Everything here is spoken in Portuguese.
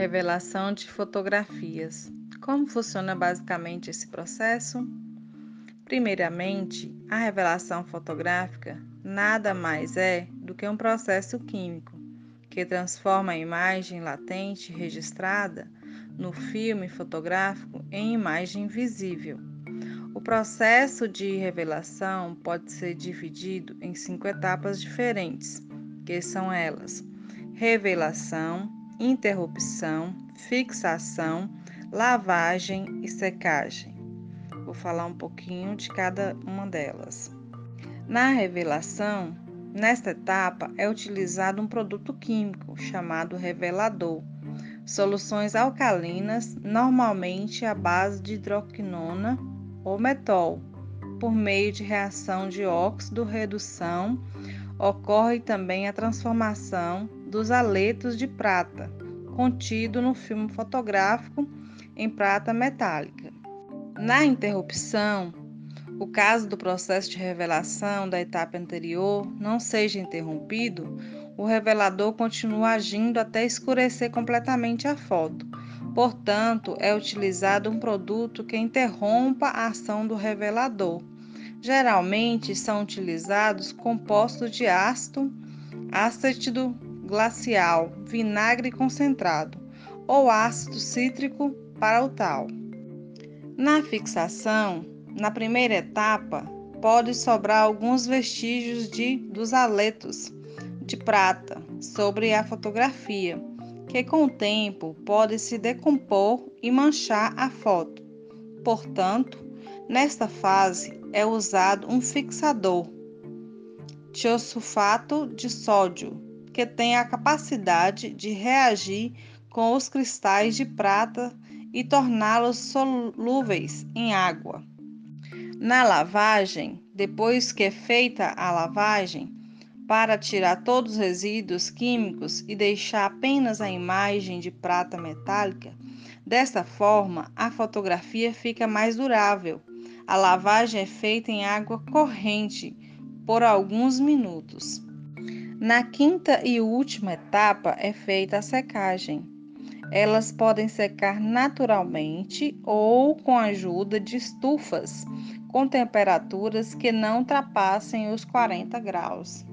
Revelação de fotografias. Como funciona basicamente esse processo? Primeiramente, a revelação fotográfica nada mais é do que um processo químico que transforma a imagem latente registrada no filme fotográfico em imagem visível. O processo de revelação pode ser dividido em cinco etapas diferentes, que são elas: revelação, interrupção, fixação, lavagem e secagem. Vou falar um pouquinho de cada uma delas. Na revelação, nesta etapa é utilizado um produto químico chamado revelador. Soluções alcalinas, normalmente à base de hidroquinona ou metol, por meio de reação de óxido redução, ocorre também a transformação dos aletos de prata, contido no filme fotográfico em prata metálica. Na interrupção, o caso do processo de revelação da etapa anterior não seja interrompido, o revelador continua agindo até escurecer completamente a foto. Portanto, é utilizado um produto que interrompa a ação do revelador. Geralmente são utilizados compostos de ácido, ácido glacial, vinagre concentrado ou ácido cítrico para o tal. Na fixação, na primeira etapa, pode sobrar alguns vestígios de dos aletos de prata sobre a fotografia, que com o tempo pode se decompor e manchar a foto. Portanto, nesta fase é usado um fixador, tiosulfato de sódio, que tem a capacidade de reagir com os cristais de prata e torná-los solúveis em água. Na lavagem, depois que é feita a lavagem, para tirar todos os resíduos químicos e deixar apenas a imagem de prata metálica, desta forma a fotografia fica mais durável. A lavagem é feita em água corrente por alguns minutos. Na quinta e última etapa é feita a secagem. Elas podem secar naturalmente ou com a ajuda de estufas com temperaturas que não ultrapassem os 40 graus.